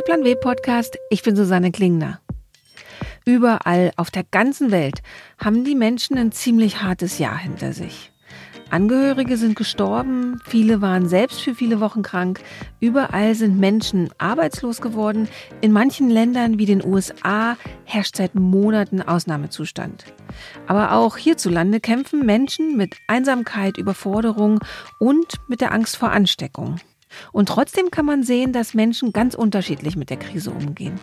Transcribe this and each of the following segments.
der Plan W Podcast. Ich bin Susanne Klingner. Überall auf der ganzen Welt haben die Menschen ein ziemlich hartes Jahr hinter sich. Angehörige sind gestorben, viele waren selbst für viele Wochen krank, überall sind Menschen arbeitslos geworden, in manchen Ländern wie den USA herrscht seit Monaten Ausnahmezustand. Aber auch hierzulande kämpfen Menschen mit Einsamkeit, Überforderung und mit der Angst vor Ansteckung. Und trotzdem kann man sehen, dass Menschen ganz unterschiedlich mit der Krise umgehen.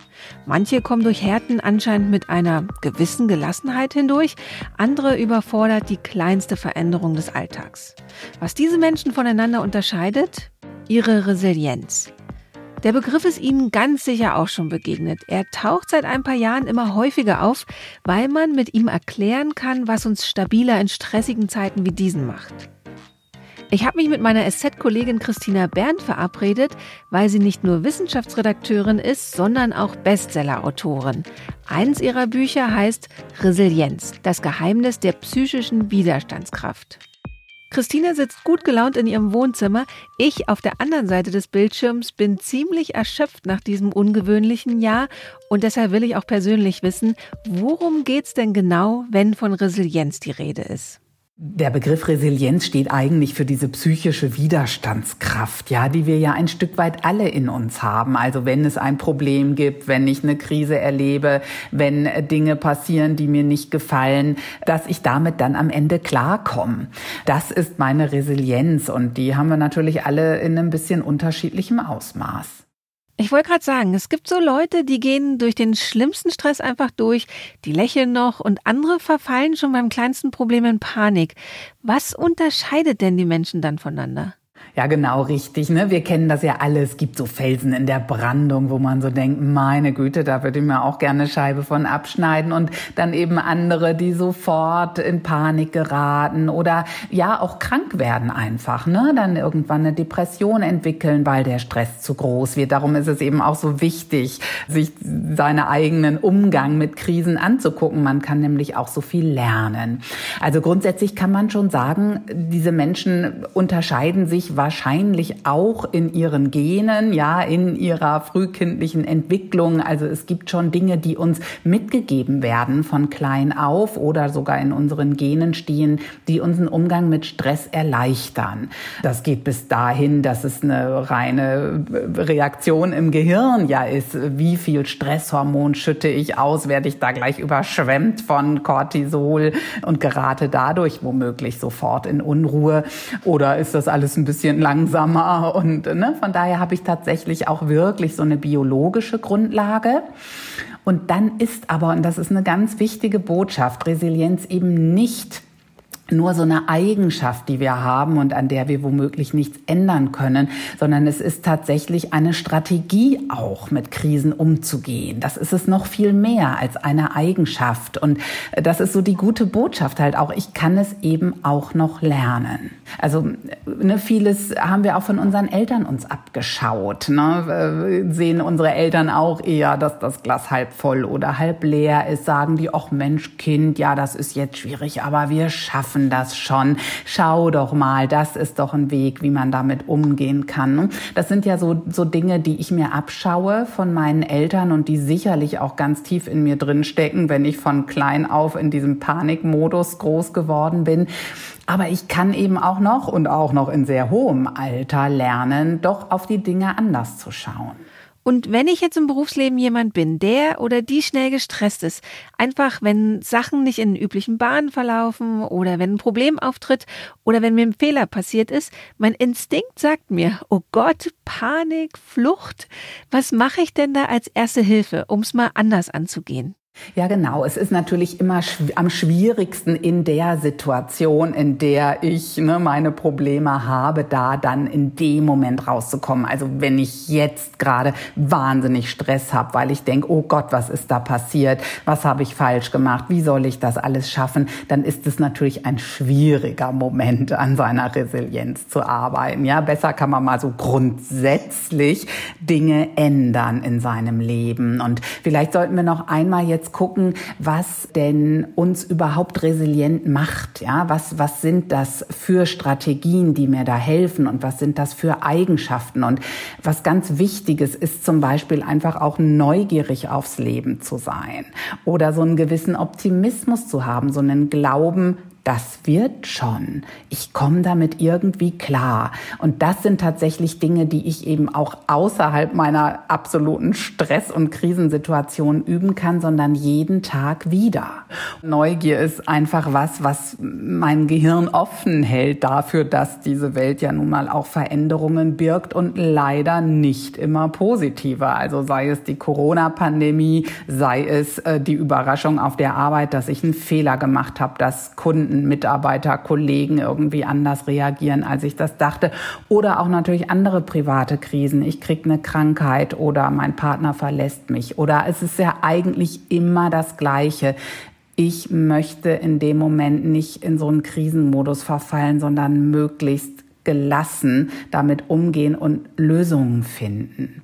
Manche kommen durch Härten anscheinend mit einer gewissen Gelassenheit hindurch, andere überfordert die kleinste Veränderung des Alltags. Was diese Menschen voneinander unterscheidet? Ihre Resilienz. Der Begriff ist Ihnen ganz sicher auch schon begegnet. Er taucht seit ein paar Jahren immer häufiger auf, weil man mit ihm erklären kann, was uns stabiler in stressigen Zeiten wie diesen macht. Ich habe mich mit meiner SZ-Kollegin Christina Berndt verabredet, weil sie nicht nur Wissenschaftsredakteurin ist, sondern auch Bestseller-Autorin. Eins ihrer Bücher heißt Resilienz, das Geheimnis der psychischen Widerstandskraft. Christina sitzt gut gelaunt in ihrem Wohnzimmer. Ich auf der anderen Seite des Bildschirms bin ziemlich erschöpft nach diesem ungewöhnlichen Jahr und deshalb will ich auch persönlich wissen, worum geht's denn genau, wenn von Resilienz die Rede ist? Der Begriff Resilienz steht eigentlich für diese psychische Widerstandskraft, ja, die wir ja ein Stück weit alle in uns haben. Also wenn es ein Problem gibt, wenn ich eine Krise erlebe, wenn Dinge passieren, die mir nicht gefallen, dass ich damit dann am Ende klarkomme. Das ist meine Resilienz und die haben wir natürlich alle in ein bisschen unterschiedlichem Ausmaß. Ich wollte gerade sagen, es gibt so Leute, die gehen durch den schlimmsten Stress einfach durch, die lächeln noch und andere verfallen schon beim kleinsten Problem in Panik. Was unterscheidet denn die Menschen dann voneinander? Ja, genau, richtig. Ne? Wir kennen das ja alle. Es gibt so Felsen in der Brandung, wo man so denkt, meine Güte, da würde ich mir auch gerne eine Scheibe von abschneiden. Und dann eben andere, die sofort in Panik geraten oder ja auch krank werden einfach. Ne? Dann irgendwann eine Depression entwickeln, weil der Stress zu groß wird. Darum ist es eben auch so wichtig, sich seinen eigenen Umgang mit Krisen anzugucken. Man kann nämlich auch so viel lernen. Also grundsätzlich kann man schon sagen, diese Menschen unterscheiden sich wahrscheinlich auch in ihren Genen, ja, in ihrer frühkindlichen Entwicklung. Also es gibt schon Dinge, die uns mitgegeben werden von klein auf oder sogar in unseren Genen stehen, die unseren Umgang mit Stress erleichtern. Das geht bis dahin, dass es eine reine Reaktion im Gehirn ja ist. Wie viel Stresshormon schütte ich aus? Werde ich da gleich überschwemmt von Cortisol und gerate dadurch womöglich sofort in Unruhe? Oder ist das alles ein bisschen langsamer. Und ne, von daher habe ich tatsächlich auch wirklich so eine biologische Grundlage. Und dann ist aber, und das ist eine ganz wichtige Botschaft, Resilienz eben nicht nur so eine Eigenschaft, die wir haben und an der wir womöglich nichts ändern können, sondern es ist tatsächlich eine Strategie auch mit Krisen umzugehen. Das ist es noch viel mehr als eine Eigenschaft und das ist so die gute Botschaft halt auch. Ich kann es eben auch noch lernen. Also ne, vieles haben wir auch von unseren Eltern uns abgeschaut. Ne? Sehen unsere Eltern auch eher, dass das Glas halb voll oder halb leer ist, sagen die, ach Mensch, Kind, ja, das ist jetzt schwierig, aber wir schaffen schaffen das schon. Schau doch mal, das ist doch ein Weg, wie man damit umgehen kann. Das sind ja so, so Dinge, die ich mir abschaue von meinen Eltern und die sicherlich auch ganz tief in mir drin stecken, wenn ich von klein auf in diesem Panikmodus groß geworden bin. Aber ich kann eben auch noch und auch noch in sehr hohem Alter lernen, doch auf die Dinge anders zu schauen. Und wenn ich jetzt im Berufsleben jemand bin, der oder die schnell gestresst ist, einfach wenn Sachen nicht in den üblichen Bahnen verlaufen oder wenn ein Problem auftritt oder wenn mir ein Fehler passiert ist, mein Instinkt sagt mir, oh Gott, Panik, Flucht, was mache ich denn da als erste Hilfe, um es mal anders anzugehen? Ja, genau. Es ist natürlich immer schw am schwierigsten in der Situation, in der ich ne, meine Probleme habe, da dann in dem Moment rauszukommen. Also wenn ich jetzt gerade wahnsinnig Stress habe, weil ich denke, oh Gott, was ist da passiert? Was habe ich falsch gemacht? Wie soll ich das alles schaffen? Dann ist es natürlich ein schwieriger Moment, an seiner Resilienz zu arbeiten. Ja, besser kann man mal so grundsätzlich Dinge ändern in seinem Leben. Und vielleicht sollten wir noch einmal jetzt jetzt gucken, was denn uns überhaupt resilient macht. Ja, was, was sind das für Strategien, die mir da helfen und was sind das für Eigenschaften? Und was ganz Wichtiges ist zum Beispiel einfach auch neugierig aufs Leben zu sein oder so einen gewissen Optimismus zu haben, so einen Glauben, das wird schon. Ich komme damit irgendwie klar. Und das sind tatsächlich Dinge, die ich eben auch außerhalb meiner absoluten Stress- und Krisensituation üben kann, sondern jeden Tag wieder. Neugier ist einfach was, was mein Gehirn offen hält dafür, dass diese Welt ja nun mal auch Veränderungen birgt und leider nicht immer positive. Also sei es die Corona-Pandemie, sei es äh, die Überraschung auf der Arbeit, dass ich einen Fehler gemacht habe, dass Kunden Mitarbeiter, Kollegen irgendwie anders reagieren, als ich das dachte. Oder auch natürlich andere private Krisen. Ich kriege eine Krankheit oder mein Partner verlässt mich. Oder es ist ja eigentlich immer das Gleiche. Ich möchte in dem Moment nicht in so einen Krisenmodus verfallen, sondern möglichst gelassen damit umgehen und Lösungen finden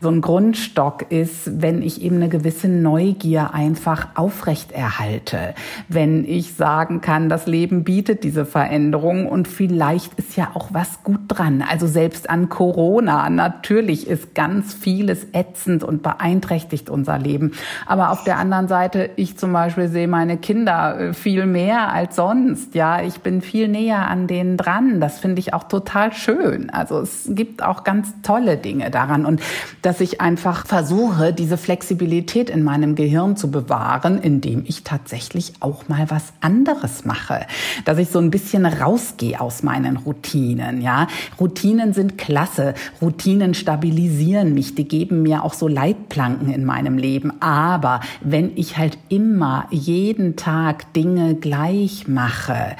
so ein Grundstock ist, wenn ich eben eine gewisse Neugier einfach aufrechterhalte. Wenn ich sagen kann, das Leben bietet diese Veränderung und vielleicht ist ja auch was gut dran. Also selbst an Corona, natürlich ist ganz vieles ätzend und beeinträchtigt unser Leben. Aber auf der anderen Seite, ich zum Beispiel sehe meine Kinder äh, viel mehr als sonst. Ja, ich bin viel näher an denen dran. Das finde ich auch total schön. Also es gibt auch ganz tolle Dinge daran und dass ich einfach versuche, diese Flexibilität in meinem Gehirn zu bewahren, indem ich tatsächlich auch mal was anderes mache. Dass ich so ein bisschen rausgehe aus meinen Routinen, ja. Routinen sind klasse. Routinen stabilisieren mich. Die geben mir auch so Leitplanken in meinem Leben. Aber wenn ich halt immer jeden Tag Dinge gleich mache,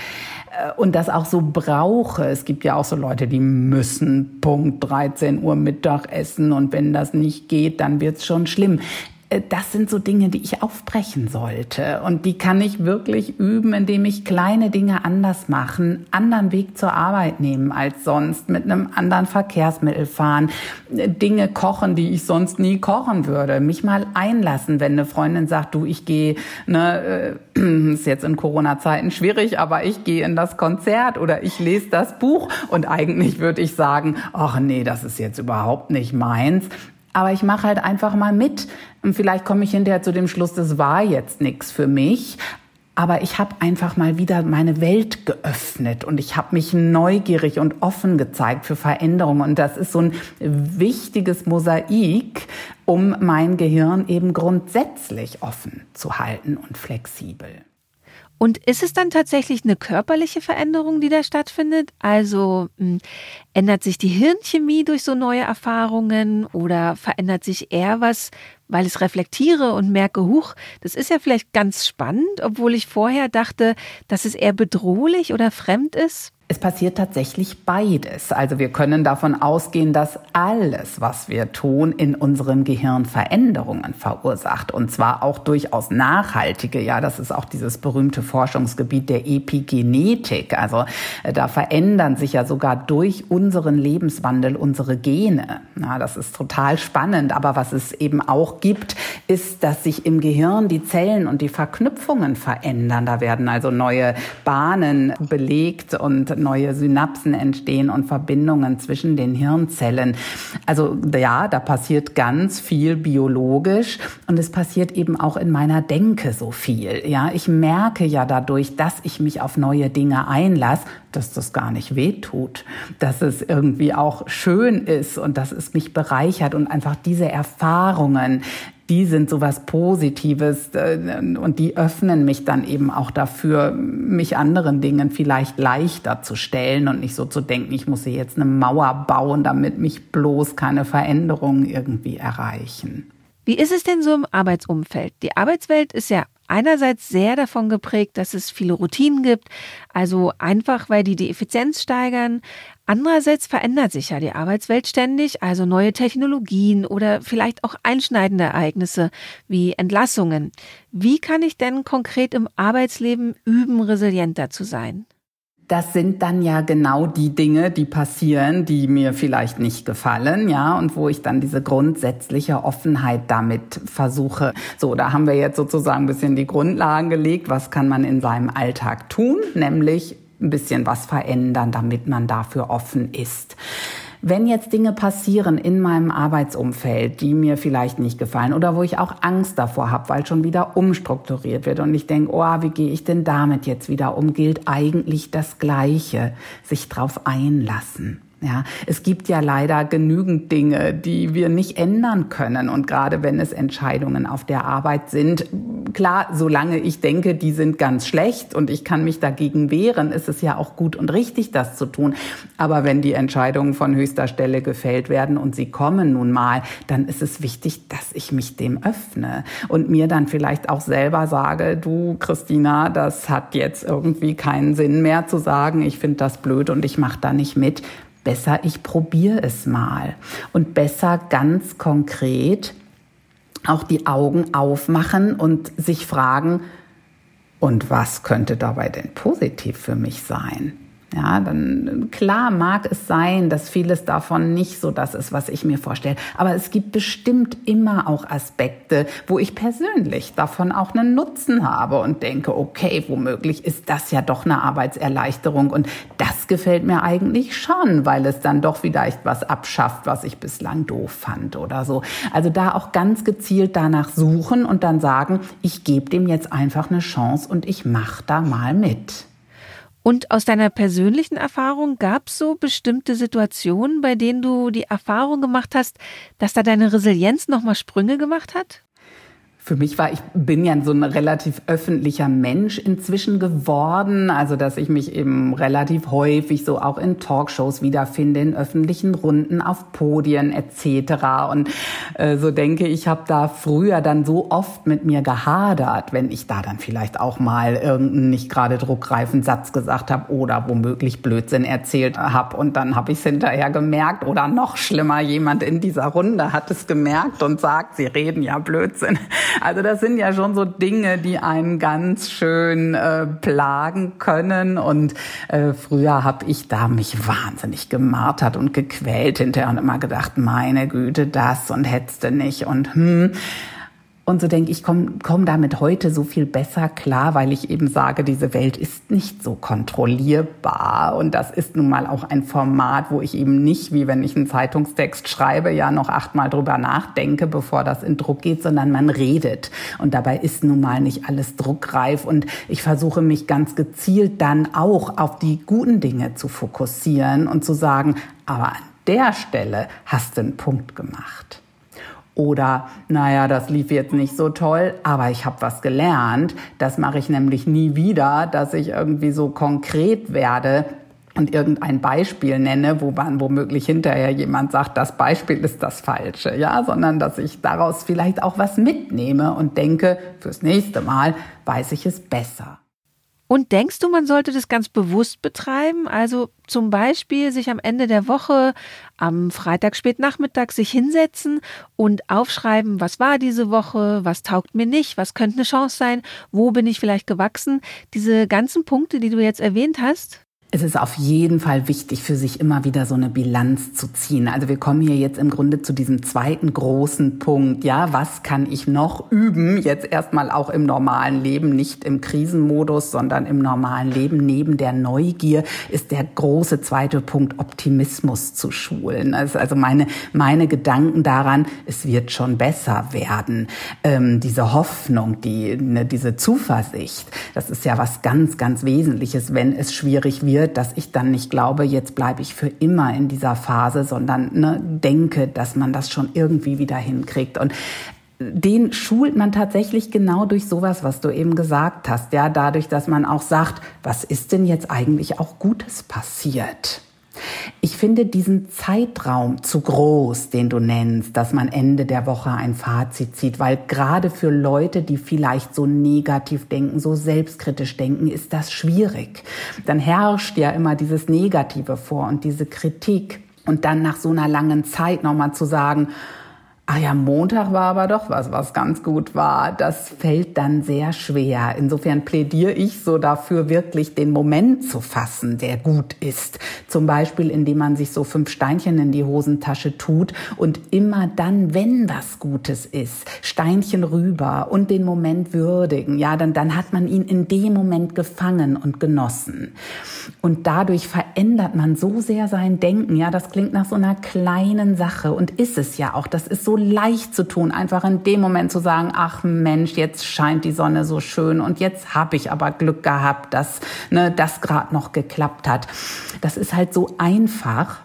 und das auch so brauche. Es gibt ja auch so Leute, die müssen Punkt 13 Uhr Mittag essen und wenn das nicht geht, dann wird's schon schlimm. Äh, das sind so Dinge, die ich aufbrechen sollte. Und die kann ich wirklich üben, indem ich kleine Dinge anders machen, anderen Weg zur Arbeit nehmen als sonst, mit einem anderen Verkehrsmittel fahren, äh, Dinge kochen, die ich sonst nie kochen würde, mich mal einlassen, wenn eine Freundin sagt, du, ich gehe, ne, äh, ist jetzt in Corona-Zeiten schwierig, aber ich gehe in das Konzert oder ich lese das Buch und eigentlich würde ich sagen, ach nee, das ist jetzt überhaupt nicht meins. Aber ich mache halt einfach mal mit. Und vielleicht komme ich hinterher zu dem Schluss, das war jetzt nichts für mich. Aber ich habe einfach mal wieder meine Welt geöffnet und ich habe mich neugierig und offen gezeigt für Veränderungen. Und das ist so ein wichtiges Mosaik, um mein Gehirn eben grundsätzlich offen zu halten und flexibel. Und ist es dann tatsächlich eine körperliche Veränderung, die da stattfindet? Also hm, ändert sich die Hirnchemie durch so neue Erfahrungen oder verändert sich eher was, weil ich reflektiere und merke, huch, das ist ja vielleicht ganz spannend, obwohl ich vorher dachte, dass es eher bedrohlich oder fremd ist? Es passiert tatsächlich beides. Also wir können davon ausgehen, dass alles, was wir tun, in unserem Gehirn Veränderungen verursacht. Und zwar auch durchaus nachhaltige. Ja, das ist auch dieses berühmte Forschungsgebiet der Epigenetik. Also äh, da verändern sich ja sogar durch unseren Lebenswandel unsere Gene. Ja, das ist total spannend. Aber was es eben auch gibt, ist, dass sich im Gehirn die Zellen und die Verknüpfungen verändern. Da werden also neue Bahnen belegt und neue Synapsen entstehen und Verbindungen zwischen den Hirnzellen. Also ja, da passiert ganz viel biologisch und es passiert eben auch in meiner Denke so viel. Ja, ich merke ja dadurch, dass ich mich auf neue Dinge einlasse, dass das gar nicht wehtut, dass es irgendwie auch schön ist und dass es mich bereichert und einfach diese Erfahrungen die sind sowas Positives äh, und die öffnen mich dann eben auch dafür, mich anderen Dingen vielleicht leichter zu stellen und nicht so zu denken, ich muss hier jetzt eine Mauer bauen, damit mich bloß keine Veränderungen irgendwie erreichen. Wie ist es denn so im Arbeitsumfeld? Die Arbeitswelt ist ja einerseits sehr davon geprägt, dass es viele Routinen gibt, also einfach, weil die die Effizienz steigern. Andererseits verändert sich ja die Arbeitswelt ständig, also neue Technologien oder vielleicht auch einschneidende Ereignisse wie Entlassungen. Wie kann ich denn konkret im Arbeitsleben üben, resilienter zu sein? das sind dann ja genau die Dinge, die passieren, die mir vielleicht nicht gefallen, ja, und wo ich dann diese grundsätzliche Offenheit damit versuche. So, da haben wir jetzt sozusagen ein bisschen die Grundlagen gelegt. Was kann man in seinem Alltag tun? Nämlich ein bisschen was verändern, damit man dafür offen ist. Wenn jetzt Dinge passieren in meinem Arbeitsumfeld, die mir vielleicht nicht gefallen oder wo ich auch Angst davor habe, weil schon wieder umstrukturiert wird und ich denke, oh, wie gehe ich denn damit jetzt wieder um, gilt eigentlich das Gleiche, sich drauf einlassen. Ja, es gibt ja leider genügend Dinge, die wir nicht ändern können. Und gerade wenn es Entscheidungen auf der Arbeit sind, klar, solange ich denke, die sind ganz schlecht und ich kann mich dagegen wehren, ist es ja auch gut und richtig, das zu tun. Aber wenn die Entscheidungen von höchster Stelle gefällt werden und sie kommen nun mal, dann ist es wichtig, dass ich mich dem öffne und mir dann vielleicht auch selber sage, du, Christina, das hat jetzt irgendwie keinen Sinn mehr zu sagen, ich finde das blöd und ich mache da nicht mit besser, ich probiere es mal. Und besser ganz konkret auch die Augen aufmachen und sich fragen, und was könnte dabei denn positiv für mich sein? Ja, dann klar mag es sein, dass vieles davon nicht so das ist, was ich mir vorstelle. Aber es gibt bestimmt immer auch Aspekte, wo ich persönlich davon auch einen Nutzen habe und denke, okay, womöglich ist das ja doch eine Arbeitserleichterung und das gefällt mir eigentlich schon, weil es dann doch vielleicht was abschafft, was ich bislang doof fand oder so. Also da auch ganz gezielt danach suchen und dann sagen, ich gebe dem jetzt einfach eine Chance und ich mache da mal mit. Und aus deiner persönlichen Erfahrung gab es so bestimmte Situationen, bei denen du die Erfahrung gemacht hast, dass da deine Resilienz nochmal Sprünge gemacht hat? Für mich war, ich bin ja so ein relativ öffentlicher Mensch inzwischen geworden, also dass ich mich eben relativ häufig so auch in Talkshows wiederfinde, in öffentlichen Runden, auf Podien etc. Und äh, so denke ich, habe da früher dann so oft mit mir gehadert, wenn ich da dann vielleicht auch mal irgendeinen nicht gerade druckreifen Satz gesagt habe oder womöglich Blödsinn erzählt habe und dann habe ich es hinterher gemerkt oder noch schlimmer, jemand in dieser Runde hat es gemerkt und sagt, sie reden ja Blödsinn. Also das sind ja schon so Dinge, die einen ganz schön äh, plagen können. Und äh, früher habe ich da mich wahnsinnig gemartert und gequält hinterher und immer gedacht, meine Güte, das und hättest nicht und hm. Und so denke ich, komme komm damit heute so viel besser klar, weil ich eben sage, diese Welt ist nicht so kontrollierbar. Und das ist nun mal auch ein Format, wo ich eben nicht, wie wenn ich einen Zeitungstext schreibe, ja noch achtmal drüber nachdenke, bevor das in Druck geht, sondern man redet. Und dabei ist nun mal nicht alles druckreif. Und ich versuche mich ganz gezielt dann auch auf die guten Dinge zu fokussieren und zu sagen, aber an der Stelle hast du einen Punkt gemacht. Oder, naja, das lief jetzt nicht so toll, aber ich habe was gelernt. Das mache ich nämlich nie wieder, dass ich irgendwie so konkret werde und irgendein Beispiel nenne, wo man womöglich hinterher jemand sagt, das Beispiel ist das Falsche, ja, sondern dass ich daraus vielleicht auch was mitnehme und denke, fürs nächste Mal weiß ich es besser. Und denkst du, man sollte das ganz bewusst betreiben? Also zum Beispiel sich am Ende der Woche am Freitag spätnachmittag sich hinsetzen und aufschreiben, was war diese Woche, was taugt mir nicht, was könnte eine Chance sein, wo bin ich vielleicht gewachsen. Diese ganzen Punkte, die du jetzt erwähnt hast, es ist auf jeden Fall wichtig, für sich immer wieder so eine Bilanz zu ziehen. Also wir kommen hier jetzt im Grunde zu diesem zweiten großen Punkt. Ja, was kann ich noch üben? Jetzt erstmal auch im normalen Leben, nicht im Krisenmodus, sondern im normalen Leben. Neben der Neugier ist der große zweite Punkt Optimismus zu schulen. Also meine, meine Gedanken daran, es wird schon besser werden. Ähm, diese Hoffnung, die, ne, diese Zuversicht, das ist ja was ganz, ganz Wesentliches, wenn es schwierig wird passiert, dass ich dann nicht glaube, jetzt bleibe ich für immer in dieser Phase, sondern ne, denke, dass man das schon irgendwie wieder hinkriegt. Und den schult man tatsächlich genau durch sowas, was du eben gesagt hast. Ja, dadurch, dass man auch sagt, was ist denn jetzt eigentlich auch Gutes passiert? Ich finde diesen Zeitraum zu groß, den du nennst, dass man Ende der Woche ein Fazit zieht, weil gerade für Leute, die vielleicht so negativ denken, so selbstkritisch denken, ist das schwierig. Dann herrscht ja immer dieses Negative vor und diese Kritik. Und dann nach so einer langen Zeit nochmal zu sagen, Ah ja, Montag war aber doch was, was ganz gut war. Das fällt dann sehr schwer. Insofern plädiere ich so dafür, wirklich den Moment zu fassen, der gut ist. Zum Beispiel, indem man sich so fünf Steinchen in die Hosentasche tut und immer dann, wenn was Gutes ist, Steinchen rüber und den Moment würdigen. Ja, dann, dann hat man ihn in dem Moment gefangen und genossen. Und dadurch verändert man so sehr sein Denken. Ja, das klingt nach so einer kleinen Sache und ist es ja auch. Das ist so leicht zu tun, einfach in dem Moment zu sagen, ach Mensch, jetzt scheint die Sonne so schön und jetzt habe ich aber Glück gehabt, dass ne, das gerade noch geklappt hat. Das ist halt so einfach.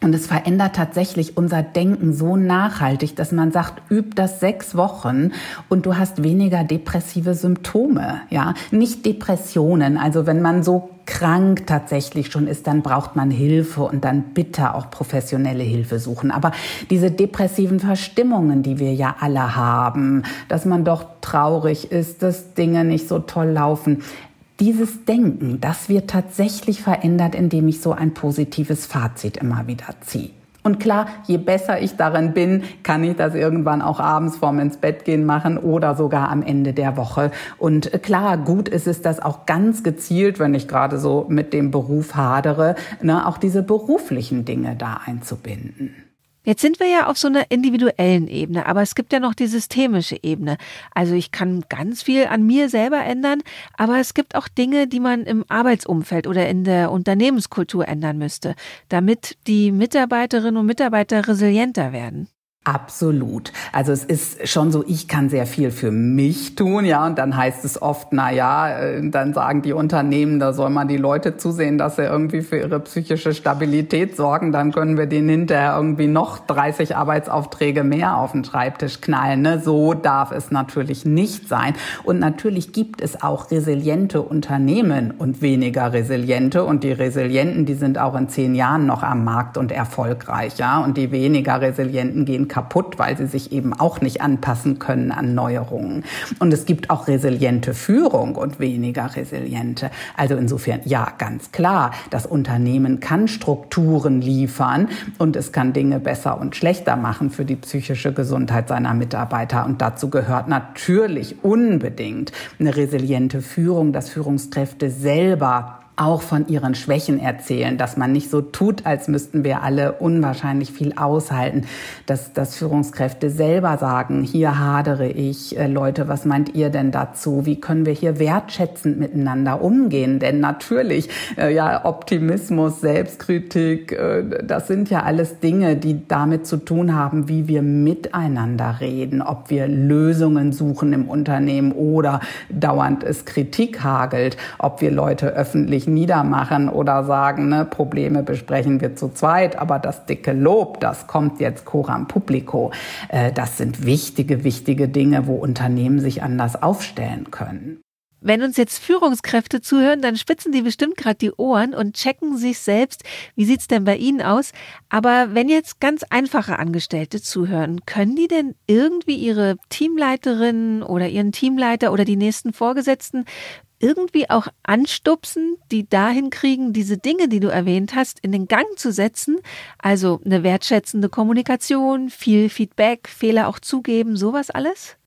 Und es verändert tatsächlich unser Denken so nachhaltig, dass man sagt, üb das sechs Wochen und du hast weniger depressive Symptome, ja. Nicht Depressionen. Also wenn man so krank tatsächlich schon ist, dann braucht man Hilfe und dann bitte auch professionelle Hilfe suchen. Aber diese depressiven Verstimmungen, die wir ja alle haben, dass man doch traurig ist, dass Dinge nicht so toll laufen, dieses Denken, das wird tatsächlich verändert, indem ich so ein positives Fazit immer wieder ziehe. Und klar, je besser ich darin bin, kann ich das irgendwann auch abends vorm ins Bett gehen machen oder sogar am Ende der Woche. Und klar, gut ist es, das auch ganz gezielt, wenn ich gerade so mit dem Beruf hadere, ne, auch diese beruflichen Dinge da einzubinden. Jetzt sind wir ja auf so einer individuellen Ebene, aber es gibt ja noch die systemische Ebene. Also ich kann ganz viel an mir selber ändern, aber es gibt auch Dinge, die man im Arbeitsumfeld oder in der Unternehmenskultur ändern müsste, damit die Mitarbeiterinnen und Mitarbeiter resilienter werden. Absolut. Also es ist schon so, ich kann sehr viel für mich tun, ja, und dann heißt es oft, na ja, äh, dann sagen die Unternehmen, da soll man die Leute zusehen, dass sie irgendwie für ihre psychische Stabilität sorgen, dann können wir denen hinterher irgendwie noch 30 Arbeitsaufträge mehr auf den Schreibtisch knallen. Ne? So darf es natürlich nicht sein. Und natürlich gibt es auch resiliente Unternehmen und weniger resiliente. Und die Resilienten, die sind auch in zehn Jahren noch am Markt und erfolgreich, ja. Und die weniger resilienten gehen kaputt, weil sie sich eben auch nicht anpassen können an Neuerungen. Und es gibt auch resiliente Führung und weniger resiliente. Also insofern, ja, ganz klar, das Unternehmen kann Strukturen liefern und es kann Dinge besser und schlechter machen für die psychische Gesundheit seiner Mitarbeiter. Und dazu gehört natürlich unbedingt eine resiliente Führung, dass Führungskräfte selber auch von ihren Schwächen erzählen, dass man nicht so tut, als müssten wir alle unwahrscheinlich viel aushalten, dass, dass Führungskräfte selber sagen, hier hadere ich, äh, Leute, was meint ihr denn dazu? Wie können wir hier wertschätzend miteinander umgehen? Denn natürlich, äh, ja, Optimismus, Selbstkritik, äh, das sind ja alles Dinge, die damit zu tun haben, wie wir miteinander reden, ob wir Lösungen suchen im Unternehmen oder dauernd es Kritik hagelt, ob wir Leute öffentlich niedermachen oder sagen, ne, Probleme besprechen wir zu zweit, aber das dicke Lob, das kommt jetzt coram publico. Äh, das sind wichtige, wichtige Dinge, wo Unternehmen sich anders aufstellen können. Wenn uns jetzt Führungskräfte zuhören, dann spitzen die bestimmt gerade die Ohren und checken sich selbst, wie sieht's denn bei ihnen aus? Aber wenn jetzt ganz einfache Angestellte zuhören, können die denn irgendwie ihre Teamleiterin oder ihren Teamleiter oder die nächsten Vorgesetzten irgendwie auch anstupsen, die dahin kriegen, diese Dinge, die du erwähnt hast, in den Gang zu setzen. Also eine wertschätzende Kommunikation, viel Feedback, Fehler auch zugeben, sowas alles?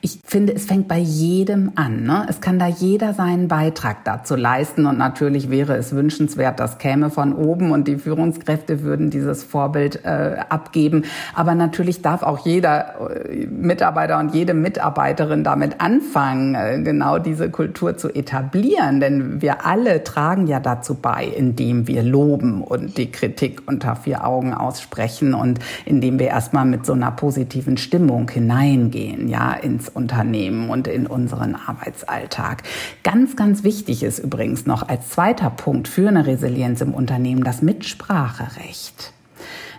Ich finde, es fängt bei jedem an. Ne? Es kann da jeder seinen Beitrag dazu leisten. Und natürlich wäre es wünschenswert, das käme von oben und die Führungskräfte würden dieses Vorbild äh, abgeben. Aber natürlich darf auch jeder äh, Mitarbeiter und jede Mitarbeiterin damit anfangen, äh, genau diese Kultur zu etablieren. Denn wir alle tragen ja dazu bei, indem wir loben und die Kritik unter vier Augen aussprechen und indem wir erstmal mit so einer positiven Stimmung hineingehen, ja, ins Unternehmen und in unseren Arbeitsalltag. Ganz, ganz wichtig ist übrigens noch als zweiter Punkt für eine Resilienz im Unternehmen das Mitspracherecht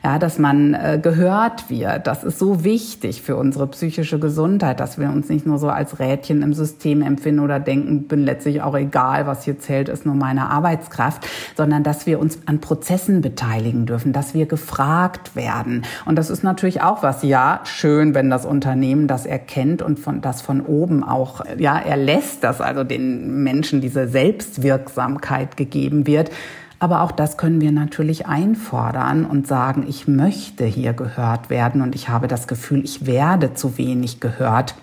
ja, dass man äh, gehört wird. Das ist so wichtig für unsere psychische Gesundheit, dass wir uns nicht nur so als Rädchen im System empfinden oder denken, bin letztlich auch egal, was hier zählt, ist nur meine Arbeitskraft, sondern dass wir uns an Prozessen beteiligen dürfen, dass wir gefragt werden. Und das ist natürlich auch was, ja, schön, wenn das Unternehmen das erkennt und von, das von oben auch, ja, erlässt, dass also den Menschen diese Selbstwirksamkeit gegeben wird. Aber auch das können wir natürlich einfordern und sagen, ich möchte hier gehört werden und ich habe das Gefühl, ich werde zu wenig gehört.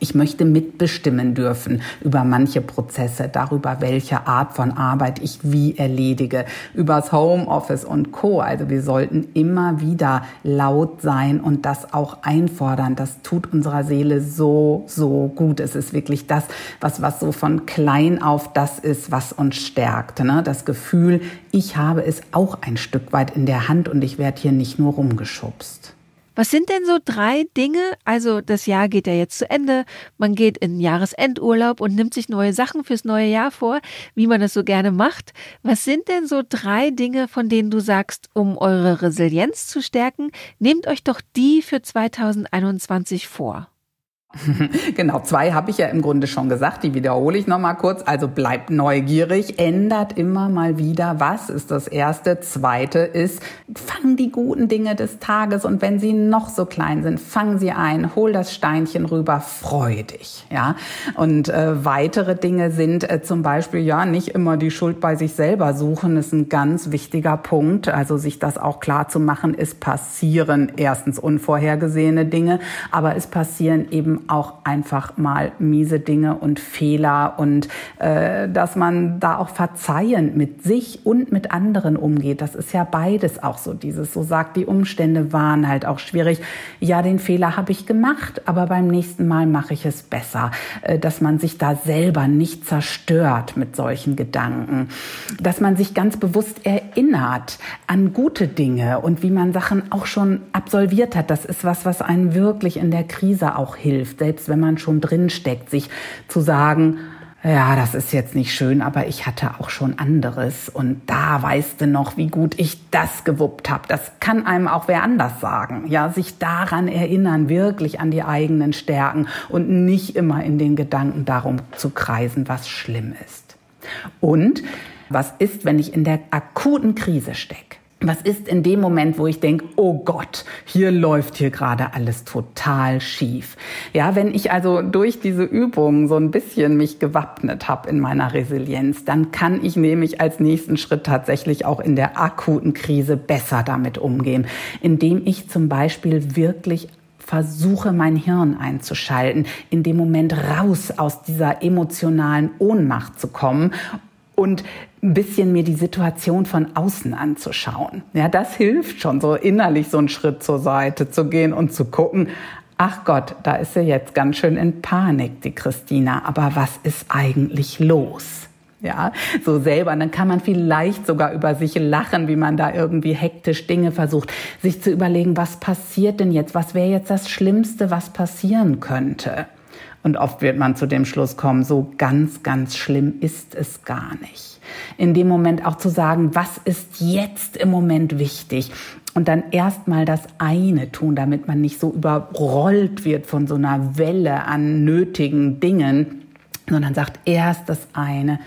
Ich möchte mitbestimmen dürfen über manche Prozesse, darüber, welche Art von Arbeit ich wie erledige, übers Homeoffice und Co. Also wir sollten immer wieder laut sein und das auch einfordern. Das tut unserer Seele so, so gut. Es ist wirklich das, was, was so von klein auf das ist, was uns stärkt. Ne? Das Gefühl, ich habe es auch ein Stück weit in der Hand und ich werde hier nicht nur rumgeschubst. Was sind denn so drei Dinge? Also das Jahr geht ja jetzt zu Ende, man geht in Jahresendurlaub und nimmt sich neue Sachen fürs neue Jahr vor, wie man es so gerne macht. Was sind denn so drei Dinge, von denen du sagst, um eure Resilienz zu stärken, nehmt euch doch die für 2021 vor? genau, zwei habe ich ja im Grunde schon gesagt, die wiederhole ich nochmal kurz. Also bleibt neugierig, ändert immer mal wieder was, ist das Erste. Zweite ist, fang die guten Dinge des Tages und wenn sie noch so klein sind, fang sie ein, hol das Steinchen rüber, freu dich. Ja? Und äh, weitere Dinge sind äh, zum Beispiel, ja, nicht immer die Schuld bei sich selber suchen, ist ein ganz wichtiger Punkt. Also sich das auch klar zu machen, es passieren erstens unvorhergesehene Dinge, aber es passieren eben auch einfach mal miese Dinge und Fehler und äh, dass man da auch verzeihend mit sich und mit anderen umgeht. Das ist ja beides auch so. Dieses, so sagt, die Umstände waren halt auch schwierig. Ja, den Fehler habe ich gemacht, aber beim nächsten Mal mache ich es besser. Äh, dass man sich da selber nicht zerstört mit solchen Gedanken. Dass man sich ganz bewusst erinnert an gute Dinge und wie man Sachen auch schon absolviert hat. Das ist was, was einen wirklich in der Krise auch hilft hilft, selbst wenn man schon drin steckt, sich zu sagen, ja, das ist jetzt nicht schön, aber ich hatte auch schon anderes und da weißt du noch, wie gut ich das gewuppt habe. Das kann einem auch wer anders sagen. Ja, sich daran erinnern, wirklich an die eigenen Stärken und nicht immer in den Gedanken darum zu kreisen, was schlimm ist. Und was ist, wenn ich in der akuten Krise stecke? Was ist in dem Moment, wo ich denke, oh Gott, hier läuft hier gerade alles total schief. Ja, wenn ich also durch diese Übung so ein bisschen mich gewappnet habe in meiner Resilienz, dann kann ich nämlich als nächsten Schritt tatsächlich auch in der akuten Krise besser damit umgehen, indem ich zum Beispiel wirklich versuche, mein Hirn einzuschalten, in dem Moment raus aus dieser emotionalen Ohnmacht zu kommen und ein bisschen mir die Situation von außen anzuschauen. Ja, das hilft schon, so innerlich so einen Schritt zur Seite zu gehen und zu gucken, ach Gott, da ist sie jetzt ganz schön in Panik, die Christina, aber was ist eigentlich los? Ja, so selber. Und dann kann man vielleicht sogar über sich lachen, wie man da irgendwie hektisch Dinge versucht, sich zu überlegen, was passiert denn jetzt? Was wäre jetzt das Schlimmste, was passieren könnte? Und oft wird man zu dem Schluss kommen, so ganz, ganz schlimm ist es gar nicht. In dem Moment auch zu sagen, was ist jetzt im Moment wichtig? Und dann erstmal das eine tun, damit man nicht so überrollt wird von so einer Welle an nötigen Dingen, sondern sagt erst das eine,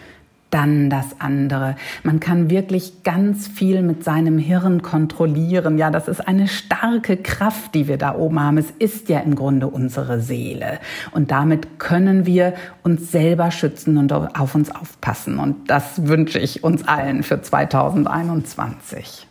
dann das andere. Man kann wirklich ganz viel mit seinem Hirn kontrollieren. Ja, das ist eine starke Kraft, die wir da oben haben. Es ist ja im Grunde unsere Seele. Und damit können wir uns selber schützen und auf uns aufpassen. Und das wünsche ich uns allen für 2021.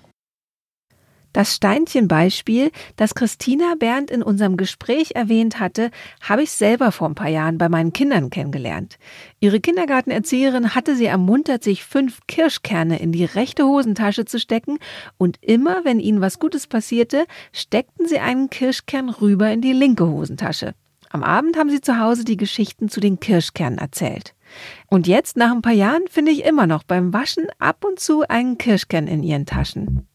Das Steinchenbeispiel, das Christina Berndt in unserem Gespräch erwähnt hatte, habe ich selber vor ein paar Jahren bei meinen Kindern kennengelernt. Ihre Kindergartenerzieherin hatte sie ermuntert, sich fünf Kirschkerne in die rechte Hosentasche zu stecken und immer, wenn ihnen was Gutes passierte, steckten sie einen Kirschkern rüber in die linke Hosentasche. Am Abend haben sie zu Hause die Geschichten zu den Kirschkernen erzählt. Und jetzt, nach ein paar Jahren, finde ich immer noch beim Waschen ab und zu einen Kirschkern in ihren Taschen.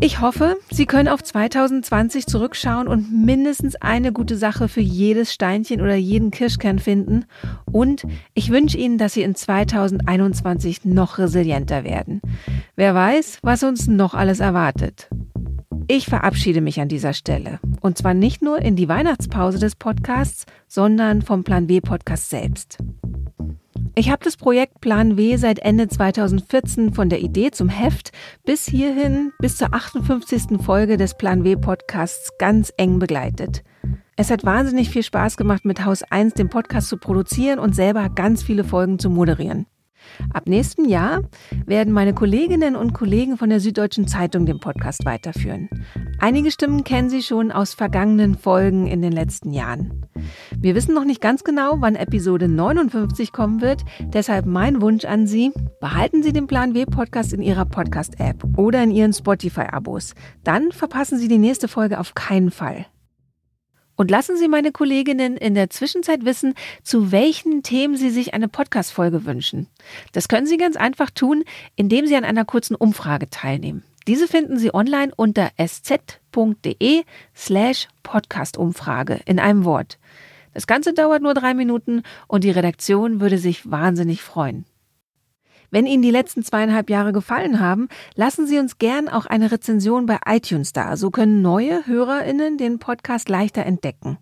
Ich hoffe, Sie können auf 2020 zurückschauen und mindestens eine gute Sache für jedes Steinchen oder jeden Kirschkern finden. Und ich wünsche Ihnen, dass Sie in 2021 noch resilienter werden. Wer weiß, was uns noch alles erwartet. Ich verabschiede mich an dieser Stelle. Und zwar nicht nur in die Weihnachtspause des Podcasts, sondern vom Plan W Podcast selbst. Ich habe das Projekt Plan W seit Ende 2014 von der Idee zum Heft bis hierhin, bis zur 58. Folge des Plan W Podcasts ganz eng begleitet. Es hat wahnsinnig viel Spaß gemacht, mit Haus 1 den Podcast zu produzieren und selber ganz viele Folgen zu moderieren. Ab nächstem Jahr werden meine Kolleginnen und Kollegen von der Süddeutschen Zeitung den Podcast weiterführen. Einige Stimmen kennen Sie schon aus vergangenen Folgen in den letzten Jahren. Wir wissen noch nicht ganz genau, wann Episode 59 kommen wird, deshalb mein Wunsch an Sie, behalten Sie den Plan W Podcast in Ihrer Podcast-App oder in Ihren Spotify-Abos. Dann verpassen Sie die nächste Folge auf keinen Fall. Und lassen Sie meine Kolleginnen in der Zwischenzeit wissen, zu welchen Themen Sie sich eine Podcast-Folge wünschen. Das können Sie ganz einfach tun, indem Sie an einer kurzen Umfrage teilnehmen. Diese finden Sie online unter sz.de slash Podcast-Umfrage in einem Wort. Das Ganze dauert nur drei Minuten und die Redaktion würde sich wahnsinnig freuen. Wenn Ihnen die letzten zweieinhalb Jahre gefallen haben, lassen Sie uns gern auch eine Rezension bei iTunes da. So können neue HörerInnen den Podcast leichter entdecken.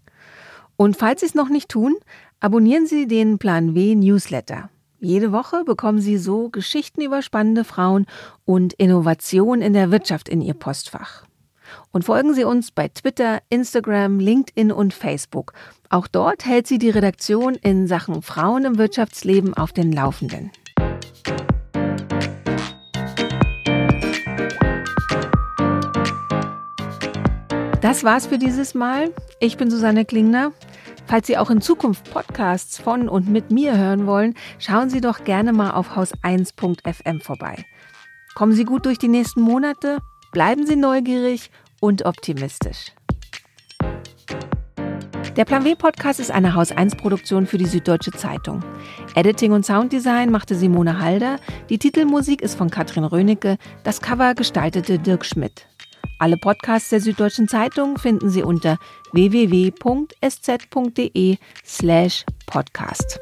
Und falls Sie es noch nicht tun, abonnieren Sie den Plan W Newsletter. Jede Woche bekommen Sie so Geschichten über spannende Frauen und Innovation in der Wirtschaft in Ihr Postfach. Und folgen Sie uns bei Twitter, Instagram, LinkedIn und Facebook. Auch dort hält sie die Redaktion in Sachen Frauen im Wirtschaftsleben auf den Laufenden. Das war's für dieses Mal. Ich bin Susanne Klingner. Falls Sie auch in Zukunft Podcasts von und mit mir hören wollen, schauen Sie doch gerne mal auf haus1.fm vorbei. Kommen Sie gut durch die nächsten Monate, bleiben Sie neugierig und optimistisch. Der Plan W Podcast ist eine Haus 1 Produktion für die Süddeutsche Zeitung. Editing und Sounddesign machte Simone Halder, die Titelmusik ist von Katrin Rönecke, das Cover gestaltete Dirk Schmidt. Alle Podcasts der Süddeutschen Zeitung finden Sie unter www.sz.de slash podcast.